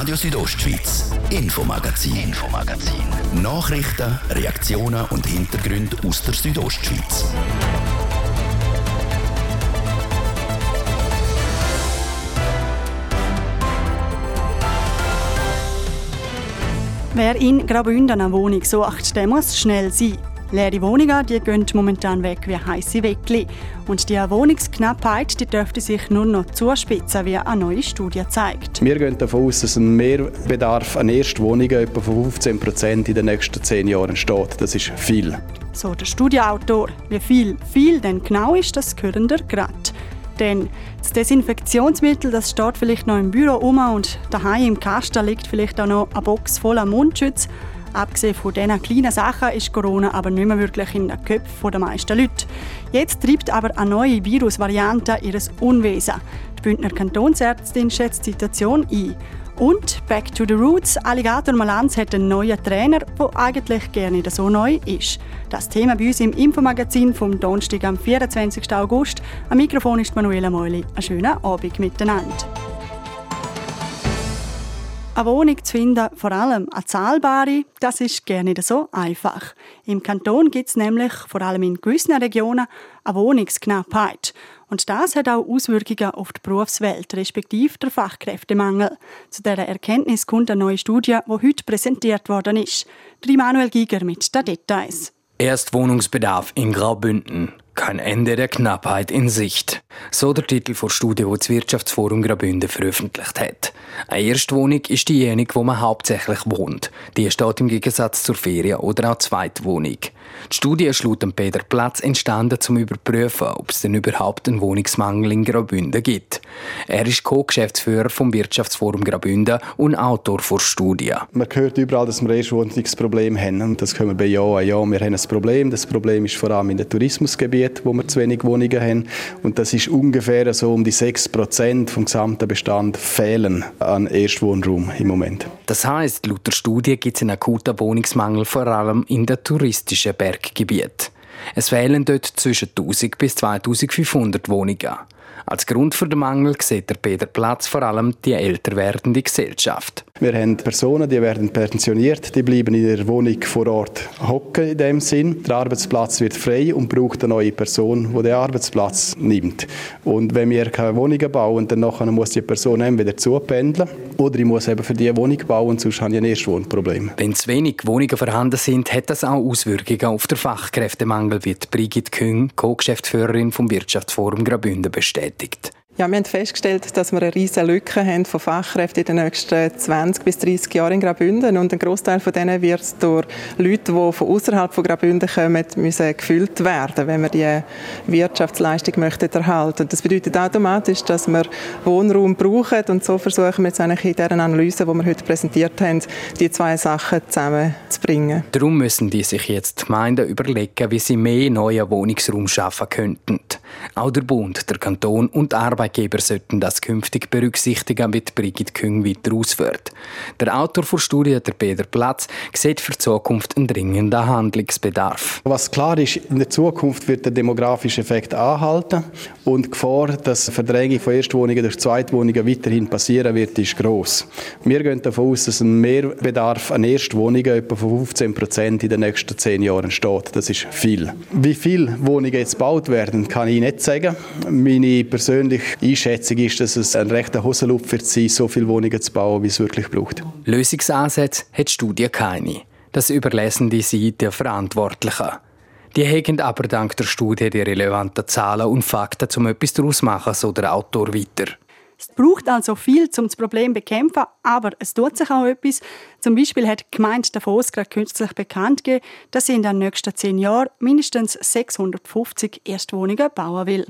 Radio Südostschweiz, Infomagazin, Infomagazin. Nachrichten, Reaktionen und Hintergründe aus der Südostschweiz. Wer in Graubünden eine Wohnung sucht, der muss schnell sein. Leere Wohnungen die gehen momentan weg wie heiße Weckli. Und die Wohnungsknappheit die dürfte sich nur noch zuspitzen, wie eine neue Studie zeigt. Wir gehen davon aus, dass ein Mehrbedarf an Erstwohnungen etwa von 15 Prozent in den nächsten zehn Jahren entsteht. Das ist viel. So der Studienautor. Wie viel viel denn genau ist, das hören wir gerade. Denn das Desinfektionsmittel das steht vielleicht noch im Büro um und daheim im Kasten liegt vielleicht auch noch eine Box voller Mundschutz. Abgesehen von diesen kleinen Sachen ist Corona aber nicht mehr wirklich in den Köpfen der meisten Leute. Jetzt treibt aber eine neue Virusvariante ihres Unwesen. Die Bündner Kantonsärztin schätzt die Situation ein. Und Back to the Roots, Alligator Malanz hat einen neuen Trainer, der eigentlich gerne nicht so neu ist. Das Thema bei uns im Infomagazin vom Donnerstag am 24. August. Am Mikrofon ist Manuela Meuli. Einen schönen Abend miteinander. Eine Wohnung zu finden, vor allem eine zahlbare, das ist gerne nicht so einfach. Im Kanton gibt es nämlich, vor allem in gewissen Regionen, eine Wohnungsknappheit. Und das hat auch Auswirkungen auf die Berufswelt, respektive der Fachkräftemangel. Zu dieser Erkenntnis kommt eine neue Studie, die heute präsentiert worden ist. Der Manuel Giger mit den Details. Erstwohnungsbedarf in Graubünden. Kein Ende der Knappheit in Sicht. So der Titel der Studie, die das Wirtschaftsforum Graubünden veröffentlicht hat. Eine Erstwohnung ist diejenige, wo man hauptsächlich wohnt. Die steht im Gegensatz zur Ferien- oder auch Zweitwohnung. Die Studie ist laut Peter Platz entstanden, um zu überprüfen, ob es denn überhaupt einen Wohnungsmangel in Graubünden gibt. Er ist Co-Geschäftsführer vom Wirtschaftsforum Graubünden und Autor der Studie. Man hört überall, dass wir Erstwohnungsproblem haben. Und das können wir bejahen. Ja, wir haben ein Problem. Das Problem ist vor allem in den Tourismusgebieten, wo wir zu wenig Wohnungen haben. Und das ist ungefähr so um die 6 Prozent vom gesamten Bestand fehlen an Erstwohnraum im Moment. Das heißt, laut der Studie gibt es einen akuten Wohnungsmangel vor allem in den touristischen Berggebieten. Es fehlen dort zwischen 1000 bis 2500 Wohnungen. Als Grund für den Mangel sieht der Peter Platz vor allem die älter werdende Gesellschaft. Wir haben Personen, die werden pensioniert, die bleiben in der Wohnung vor Ort hocken in dem Sinn. Der Arbeitsplatz wird frei und braucht eine neue Person, die den Arbeitsplatz nimmt. Und wenn wir keine Wohnungen bauen, dann muss die Person entweder zupendeln oder ich muss eben für die Wohnung bauen, sonst habe ich ein Erstwohnproblem. Wenn zu wenig Wohnungen vorhanden sind, hat das auch Auswirkungen auf den Fachkräftemangel, wie Brigitte Küng, Co-Geschäftsführerin vom Wirtschaftsforum Graubünden, bestätigt. bestätigt. Ja, wir haben festgestellt, dass wir eine riesige Lücke haben von Fachkräften in den nächsten 20 bis 30 Jahren in Graubünden. Und ein Großteil von denen wird durch Leute, die von außerhalb von Graubünden kommen, müssen gefüllt werden, wenn wir die Wirtschaftsleistung möchten erhalten. Das bedeutet automatisch, dass wir Wohnraum brauchen. Und so versuchen wir jetzt eigentlich in dieser Analyse, die wir heute präsentiert haben, die zwei Sachen zusammenzubringen. Darum müssen die sich jetzt die Gemeinden überlegen, wie sie mehr neuen Wohnungsraum schaffen könnten. Auch der Bund, der Kanton und die Arbeitgeber sollten das künftig berücksichtigen, wie Brigitte Küng weiter ausführt. Der Autor der Studie, der Peter Platz, sieht für die Zukunft einen dringenden Handlungsbedarf. Was klar ist, in der Zukunft wird der demografische Effekt anhalten und die Gefahr, dass Verdrängung von Erstwohnungen durch Zweitwohnungen weiterhin passieren wird, ist gross. Wir gehen davon aus, dass ein Mehrbedarf an Erstwohnungen etwa von 15 Prozent in den nächsten zehn Jahren entsteht. Das ist viel. Wie viele Wohnungen jetzt gebaut werden, kann ich nicht sagen. Meine persönliche Einschätzung ist, dass es ein rechter Hosenlupf wird sein, so viele Wohnungen zu bauen, wie es wirklich braucht. Lösungsansätze hat die Studie keine. Das überlassen die sie den Verantwortlichen. Die haben aber dank der Studie die relevanten Zahlen und Fakten, um etwas daraus zu machen, so der Autor weiter. Es braucht also viel, um das Problem zu bekämpfen, aber es tut sich auch etwas. Zum Beispiel hat die Gemeinde Davos gerade kürzlich bekannt gegeben, dass sie in den nächsten zehn Jahren mindestens 650 Erstwohnungen bauen will.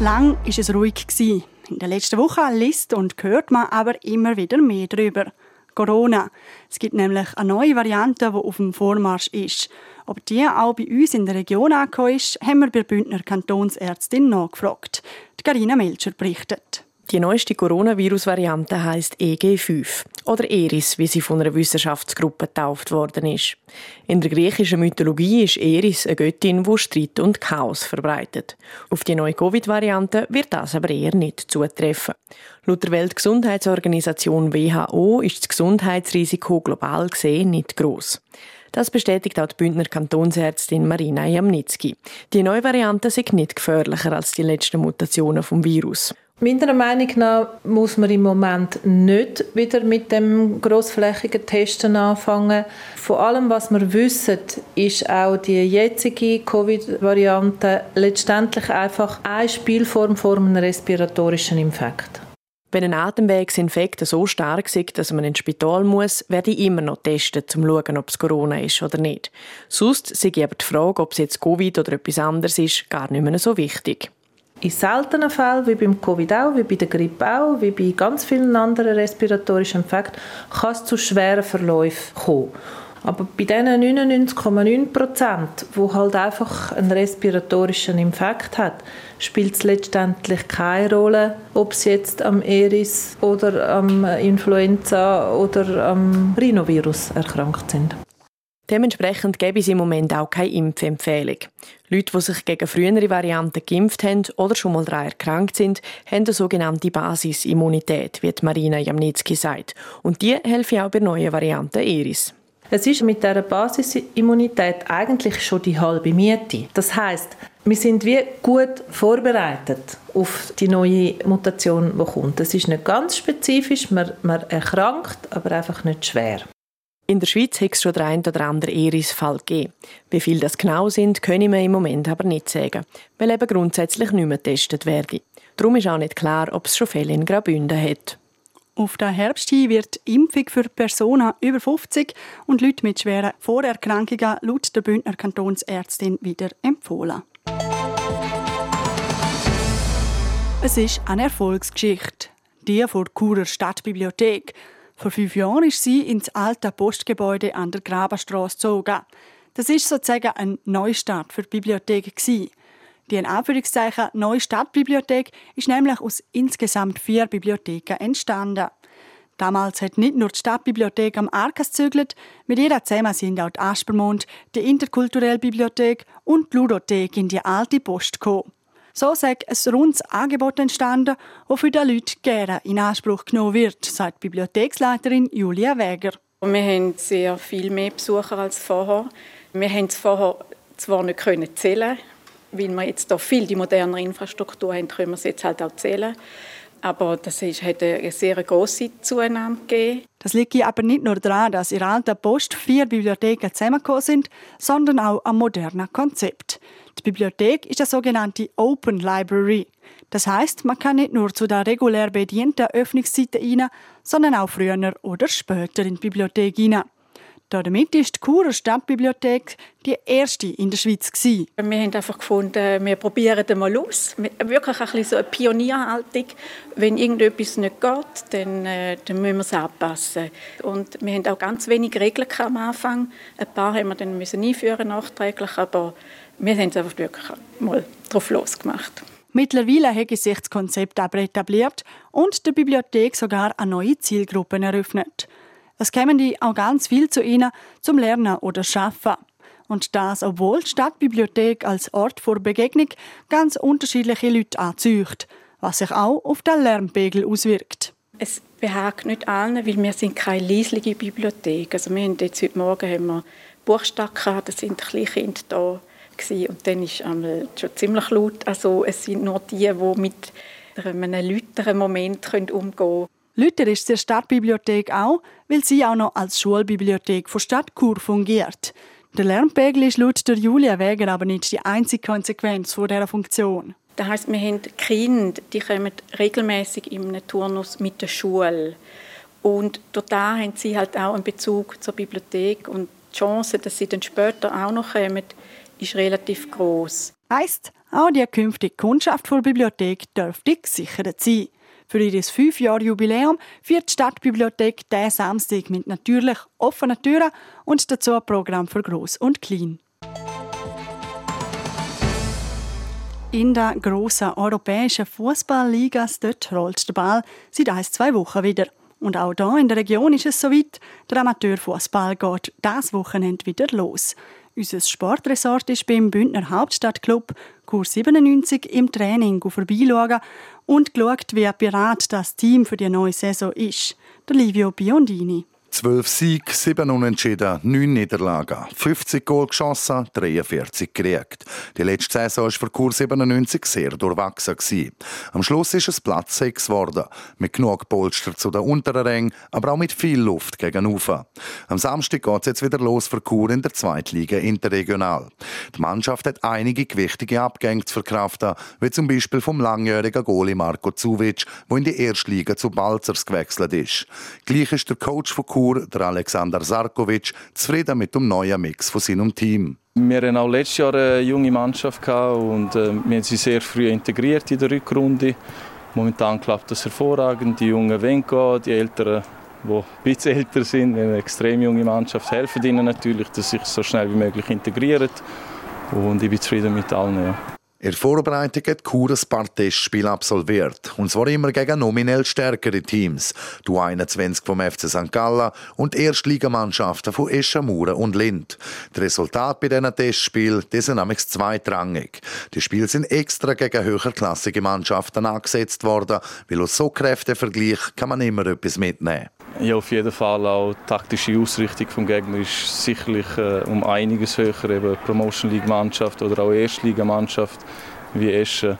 Lang war es ruhig. In den letzten Wochen liest und hört man aber immer wieder mehr darüber. Corona. Es gibt nämlich eine neue Variante, die auf dem Vormarsch ist. Ob die auch bei uns in der Region angekommen ist, haben wir bei der Bündner Kantonsärztin nachgefragt. Die Carina Melcher berichtet. Die neueste Coronavirus-Variante heißt EG5 oder Eris, wie sie von einer Wissenschaftsgruppe getauft worden ist. In der griechischen Mythologie ist Eris eine Göttin, die Streit und Chaos verbreitet. Auf die neue Covid-Variante wird das aber eher nicht zutreffen. Laut der Weltgesundheitsorganisation WHO ist das Gesundheitsrisiko global gesehen nicht groß. Das bestätigt auch die Bündner Kantonsärztin Marina Jamnitzki. Die neue Variante ist nicht gefährlicher als die letzten Mutationen vom Virus. Meiner Meinung nach muss man im Moment nicht wieder mit dem großflächigen Testen anfangen. Vor allem, was wir wissen, ist auch die jetzige Covid-Variante letztendlich einfach eine Spielform vor einem respiratorischen Infekt. Wenn ein Atemwegsinfekt so stark ist, dass man ins Spital muss, werde ich immer noch testen, um zu schauen, ob es Corona ist oder nicht. Sonst ich aber die Frage, ob es jetzt Covid oder etwas anderes ist, gar nicht mehr so wichtig. In seltenen Fällen, wie beim Covid auch, wie bei der Grippe auch, wie bei ganz vielen anderen respiratorischen Infekten, kann es zu schweren Verläufen kommen. Aber bei diesen 99,9 Prozent, die halt einfach einen respiratorischen Infekt hat, spielt es letztendlich keine Rolle, ob sie jetzt am Eris oder am Influenza oder am Rhinovirus erkrankt sind. Dementsprechend gäbe es im Moment auch keine Impfempfehlung. Leute, die sich gegen frühere Varianten geimpft haben oder schon mal daran erkrankt sind, haben eine sogenannte Basisimmunität, wie Marina Jamnitzki sagt. Und die helfen auch bei neuen Varianten Eris. Es ist mit dieser Basisimmunität eigentlich schon die halbe Miete. Das heißt, wir sind wie gut vorbereitet auf die neue Mutation, die kommt. Es ist nicht ganz spezifisch, man, man erkrankt, aber einfach nicht schwer. In der Schweiz hat es schon der ein oder andere Iris-Fall gegeben. Wie viele das genau sind, können wir im Moment aber nicht sagen, weil eben grundsätzlich nicht mehr getestet werden. Darum ist auch nicht klar, ob es schon Fälle in Graubünden hat. Auf den Herbst hin wird Impfung für Personen über 50 und Leute mit schweren Vorerkrankungen laut der Bündner Kantonsärztin wieder empfohlen. Es ist eine Erfolgsgeschichte. Die vor Churer Stadtbibliothek. Vor fünf Jahren ist sie ins alte Postgebäude an der Grabenstraße gezogen. Das ist sozusagen ein Neustart für die Bibliothek. Die in Anführungszeichen neue Stadtbibliothek ist nämlich aus insgesamt vier Bibliotheken entstanden. Damals hat nicht nur die Stadtbibliothek am Arkas zügelt, mit ihr zusammen sind auch die Aspermond, die Interkulturelle Bibliothek und die Ludothek in die alte Post gekommen. So sei ein rundes Angebot entstanden, das für die Leute gerne in Anspruch genommen wird, sagt die Bibliotheksleiterin Julia Wäger. Wir haben sehr viel mehr Besucher als vorher. Wir haben es vorher zwar nicht können zählen, weil wir jetzt hier viel die modernere Infrastruktur haben, können wir es jetzt halt auch zählen. Aber das ist, hat eine sehr große Zunahme gegeben. Das liegt aber nicht nur daran, dass in alter Post vier Bibliotheken zusammengekommen sind, sondern auch am modernen Konzept. Die Bibliothek ist eine sogenannte Open Library. Das heißt, man kann nicht nur zu der regulär bedienten Öffnungszeiten rein, sondern auch früher oder später in die Bibliothek hinein. Damit ist die Churer Stadtbibliothek die erste in der Schweiz. Gewesen. Wir haben einfach gefunden, wir probieren das mal aus. Wirklich ein bisschen so eine Pionierhaltung. Wenn irgendetwas nicht geht, dann, äh, dann müssen wir es anpassen. Und wir haben auch ganz wenig Regeln am Anfang. Ein paar haben wir dann müssen einführen nachträglich, aber wir haben es einfach wirklich mal drauf losgemacht. Mittlerweile hat sich das Konzept aber etabliert und der Bibliothek sogar eine neue Zielgruppe eröffnet. Es kämen die auch ganz viel zu ihnen zum Lernen oder Schaffen. Und das, obwohl die Stadtbibliothek als Ort vor Begegnung ganz unterschiedliche Leute anzieht, was sich auch auf den Lärmpegel auswirkt. Es behagt nicht allen, weil wir sind keine leisliche Bibliothek. Also wir haben jetzt heute Morgen haben wir Buchstaben gehabt, da sind Kleinkinder da gewesen. und dann ist es schon ziemlich laut. Also es sind nur die, die mit einem lauteren Moment umgehen können. Luther ist die Stadtbibliothek auch, weil sie auch noch als Schulbibliothek von Stadt Chur fungiert. Der Lernpegel ist laut der Julia Weger aber nicht die einzige Konsequenz von dieser Funktion. Das heisst, wir haben Kinder, die kommen regelmäßig in einem Turnus mit der Schule. Und dort haben sie halt auch einen Bezug zur Bibliothek und die Chance, dass sie dann später auch noch kommen, ist relativ groß. Heißt, auch die künftige Kundschaft der Bibliothek dürfte gesichert sein. Für ihr Fünfjahr-Jubiläum führt die Stadtbibliothek diesen Samstag mit natürlich offenen Türen und dazu ein Programm für Gross und Klein. in der grossen europäischen Fußballliga. Dort rollt der Ball seit ein, zwei Wochen wieder. Und auch hier in der Region ist es soweit. Der Amateurfußball geht das Wochenende wieder los. Unser Sportresort ist beim Bündner Hauptstadtclub Kurs 97 im Training vorbeischauen und geschaut, wie bereit das Team für die neue Saison ist. Der Livio Biondini. 12 Sieg, 7 Unentschieden, 9 Niederlagen, 50 Goal geschossen, 43 gekriegt. Die letzte Saison war für Kur 97 sehr durchwachsen. Am Schluss ist es Platz 6 geworden, mit genug Polster zu den unteren Rängen, aber auch mit viel Luft gegen Ufer. Am Samstag geht es jetzt wieder los für Kur in der Zweitliga interregional. Die Mannschaft hat einige gewichtige Abgänge zu verkraften, wie zum Beispiel vom langjährigen Goalie Marco Zuvic, der in die Erstliga zu Balzers gewechselt ist. Gleich ist der Coach von Kur Kur, der Alexander Sarkovic, zufrieden mit dem neuen Mix von seinem Team. Wir hatten auch letztes Jahr eine junge Mannschaft und äh, wir haben sie sehr früh integriert in der Rückrunde. Momentan klappt das hervorragend. Die Jungen wollen gehen, die Älteren, die ein bisschen älter sind, eine extrem junge Mannschaft, helfen ihnen natürlich, dass sie sich so schnell wie möglich integrieren. Und ich bin zufrieden mit allen. Ja. In der Vorbereitung hat Chur ein paar Testspiele absolviert. Und zwar immer gegen nominell stärkere Teams. Du 21 vom FC St. Gallen und Erstligamannschaften von Eschamura und Lind. Die Resultate bei diesen Testspielen die sind nämlich zweitrangig. Die Spiele sind extra gegen höherklassige Mannschaften angesetzt worden, weil aus so Kräftevergleich kann man immer etwas mitnehmen. Ja, auf jeden Fall auch die taktische Ausrichtung des Gegners ist sicherlich äh, um einiges höher. Eben Promotion League Mannschaft oder auch Erstligamannschaft wie Eschen.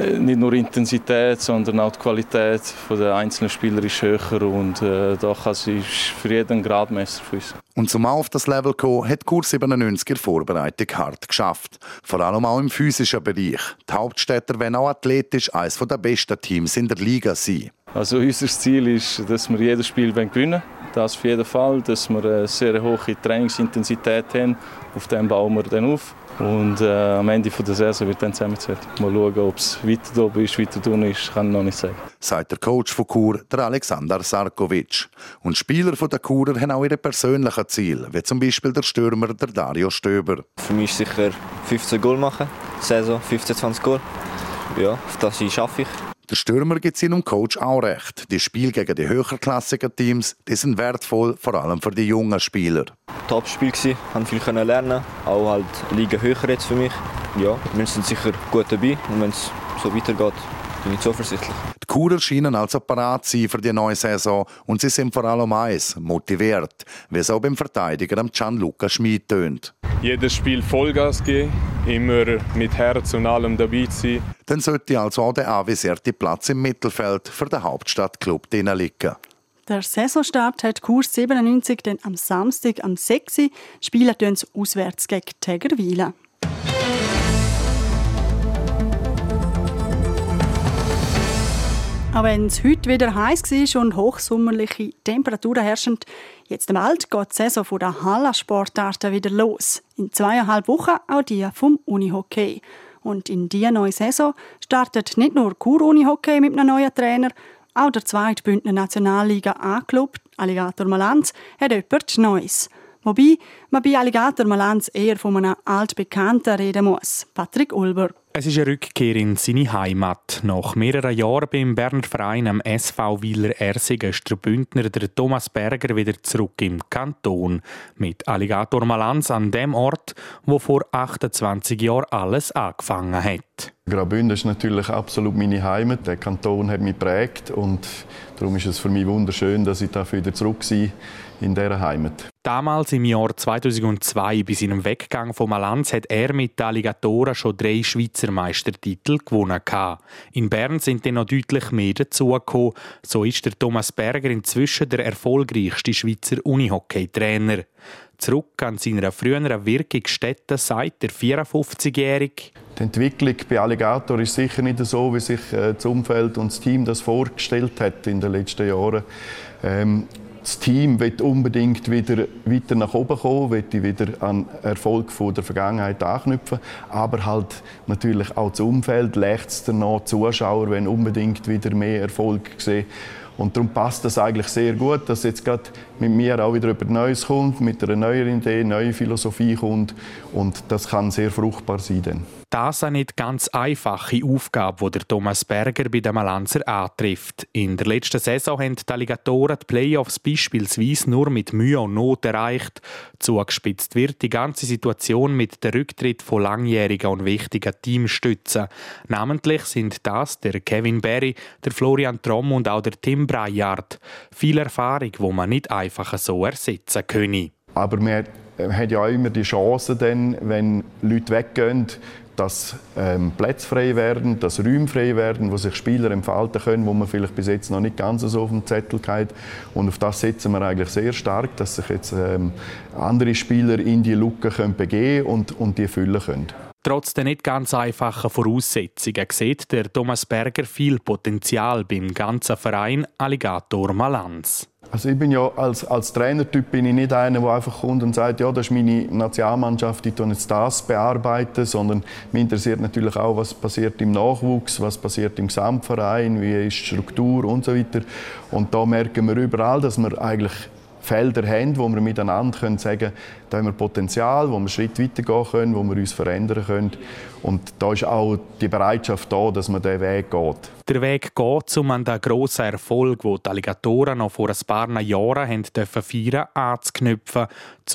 Äh, nicht nur Intensität, sondern auch die Qualität der einzelnen Spieler ist höher und äh, da kann sie für jeden Gradmesser für uns. Und zum auf das Level zu kommen, hat Kurs 97 in Vorbereitung hart geschafft. Vor allem auch im physischen Bereich. Die Hauptstädter wollen auch athletisch eines der besten Teams in der Liga sein. Also unser Ziel ist, dass wir jedes Spiel gewinnen. Das auf jeden Fall, dass wir eine sehr hohe Trainingsintensität haben. Auf dem bauen wir dann auf. Und äh, am Ende der Saison wird dann zusammengezählt. Mal schauen, ob es weiter oben ist, weiter unten ist, kann ich noch nicht sagen. Sagt der Coach von Chur, der Alexander Sarkovic. Und Spieler von der Churer haben auch ihre persönlichen Ziele, wie zum Beispiel der Stürmer der Dario Stöber. Für mich ist sicher 15 Goal machen, Saison 15, 20 Goal. Ja, auf das schaffe ich. Der Stürmer gibt seinem Coach auch recht. Die Spiele gegen die höherklassigen Teams die sind wertvoll, vor allem für die jungen Spieler. Top-Spiel gsi, haben viel lernen, auch halt Liga höher jetzt für mich. Ja, wir sind sicher gut dabei und wenn es so weitergeht, bin ich zuversichtlich. Die Kurer scheinen also parat zu sein für die neue Saison und sie sind vor allem eins, motiviert, wie es auch beim Verteidiger Gianluca Schmid tönt. Jedes Spiel Vollgas geben, immer mit Herz und allem dabei sein. Dann sollte also auch der avisierte Platz im Mittelfeld für den Hauptstadtclub liegen. Der Saisonstart hat Kurs 97 dann am Samstag am 6. Uhr. Spielen auswärts gegen Tegerwilen. Auch wenn es heute wieder heiß war und hochsommerliche Temperaturen herrschen, jetzt im Wald geht die Saison der Hallasportarten wieder los. In zweieinhalb Wochen auch die vom Unihockey. Und in dieser neuen Saison startet nicht nur Kur Unihockey mit einem neuen Trainer, auch der zweite Bündner Nationalliga A-Club, Alligator Malanz, hat etwas Neues. Wobei man bei Alligator Malanz eher von einem altbekannten reden muss, Patrick Ulber. Es ist eine Rückkehr in seine Heimat. Nach mehreren Jahren beim Berner Verein am SV Wieler Ersingen ist der Bündner der Thomas Berger wieder zurück im Kanton. Mit Alligator Malanz an dem Ort, wo vor 28 Jahren alles angefangen hat. Graubünden ist natürlich absolut meine Heimat. Der Kanton hat mich prägt und darum ist es für mich wunderschön, dass ich dafür wieder zurück bin in dieser Heimat. Damals im Jahr 2002, bei seinem Weggang von Malanz, hat er mit den Alligatoren schon drei Schweizer Meistertitel gewonnen. In Bern sind dann noch deutlich mehr dazugekommen. So ist der Thomas Berger inzwischen der erfolgreichste Schweizer Unihockey-Trainer. Zurück an seiner früheren Wirkungsstätte sagt der 54-Jährige. Die Entwicklung bei Alligator ist sicher nicht so, wie sich äh, das Umfeld und das Team das vorgestellt hat in den letzten Jahren. Ähm, das Team will unbedingt wieder weiter nach oben kommen, will wieder an Erfolg von der Vergangenheit anknüpfen, aber halt natürlich auch das Umfeld, lechzt danach, Zuschauer wenn unbedingt wieder mehr Erfolg sehen Und darum passt das eigentlich sehr gut, dass jetzt gerade mit mir auch wieder über Neues kommt, mit einer neuen Idee, neue Philosophie kommt. Und das kann sehr fruchtbar sein. Dann. Das eine nicht ganz einfache Aufgabe, die der Thomas Berger bei den Malanzer antrifft. In der letzten Saison haben die Alligatoren die Playoffs beispielsweise nur mit Mühe und Not erreicht. Zugespitzt wird die ganze Situation mit dem Rücktritt von langjährigen und wichtigen Teamstützen. Namentlich sind das der Kevin Berry, der Florian Tromm und auch der Tim Breijard. Viel Erfahrung, wo man nicht einfach so ersetzen können. Aber man hat ja auch immer die Chance, dann, wenn Leute weggehen, dass ähm, Plätze frei werden, dass Räume frei werden, wo sich Spieler entfalten können, wo man vielleicht bis jetzt noch nicht ganz so auf dem Zettel hat. Und auf das setzen wir eigentlich sehr stark, dass sich jetzt ähm, andere Spieler in die Lücke können begeben und, und die füllen können. Trotz der nicht ganz einfachen Voraussetzungen sieht der Thomas Berger viel Potenzial beim ganzen Verein Alligator Malanz. Also ich bin ja als, als Trainertyp bin ich nicht einer, der einfach kommt und sagt, ja, das ist meine Nationalmannschaft, ich tue jetzt das bearbeiten, sondern mich interessiert natürlich auch, was passiert im Nachwuchs, was passiert im Gesamtverein, wie ist die Struktur und so weiter. Und da merken wir überall, dass wir eigentlich Felder haben, wo wir miteinander können sagen da haben wir Potenzial, wo wir einen Schritt weitergehen können, wo wir uns verändern können. Und da ist auch die Bereitschaft da, dass man diesen Weg geht. Der Weg geht, um an den grossen Erfolg, den die Alligatoren noch vor ein paar Jahren haben dürfen feiern anzuknüpfen,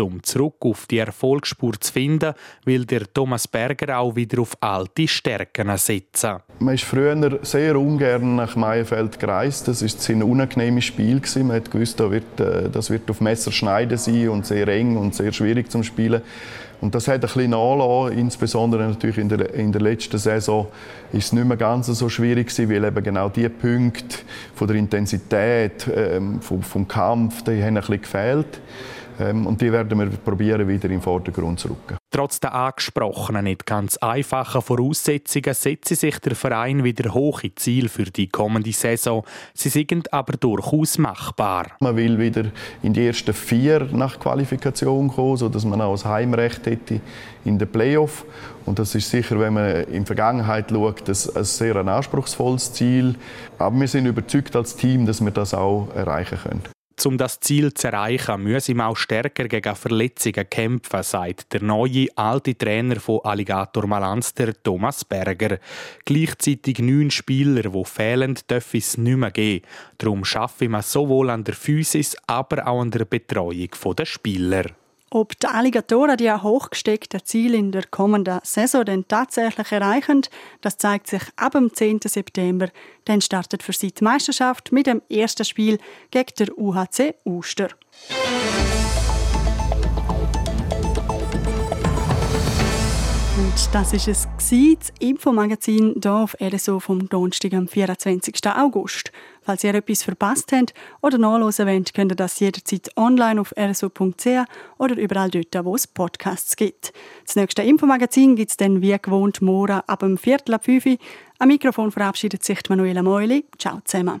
um zurück auf die Erfolgsspur zu finden, will der Thomas Berger auch wieder auf alte Stärken setzen. Man ist früher sehr ungern nach Meienfeld gereist. Das war ein unangenehmes Spiel. Man hat gewusst, das wird, äh, das wird auf Messerschneiden sein und sehr eng und sehr schwierig zum Spielen. Und das hat ein bisschen nachgelassen, insbesondere natürlich in der, in der letzten Saison ist es nicht mehr ganz so schwierig gewesen, weil eben genau die Punkte von der Intensität, ähm, vom, vom Kampf, die haben ein bisschen gefehlt. Ähm, und die werden wir probieren, wieder in den Vordergrund zu rücken. Trotz der angesprochenen, nicht ganz einfachen Voraussetzungen setzt sich der Verein wieder hohe Ziele für die kommende Saison. Sie sind aber durchaus machbar. Man will wieder in die ersten vier nach Qualifikation kommen, sodass man auch das Heimrecht hätte in den Playoff. Und das ist sicher, wenn man in die Vergangenheit schaut, ein sehr anspruchsvolles Ziel. Aber wir sind überzeugt als Team, dass wir das auch erreichen können. Um das Ziel zu erreichen, müsse man auch stärker gegen Verletzungen kämpfen, sagt der neue alte Trainer von Alligator Malanz, der Thomas Berger. Gleichzeitig neun Spieler, die fehlen, dürfen es nicht mehr geben. Darum schaffe man sowohl an der Physis, aber auch an der Betreuung der Spieler. Ob die Alligatoren die hochgesteckten Ziele in der kommenden Saison denn tatsächlich erreichen, das zeigt sich ab dem 10. September. Dann startet für sie die Meisterschaft mit dem ersten Spiel gegen der UHC Uster. Und das ist es das Infomagazin hier auf RSO vom Donnerstag, am 24. August. Falls ihr etwas verpasst habt oder nachlesen wollt, könnt ihr das jederzeit online auf rso.ch oder überall dort, wo es Podcasts gibt. Das nächste Infomagazin gibt es dann wie gewohnt morgen ab dem Viertel ab 5 Uhr. Am Mikrofon verabschiedet sich Manuela Meuli. Ciao zusammen.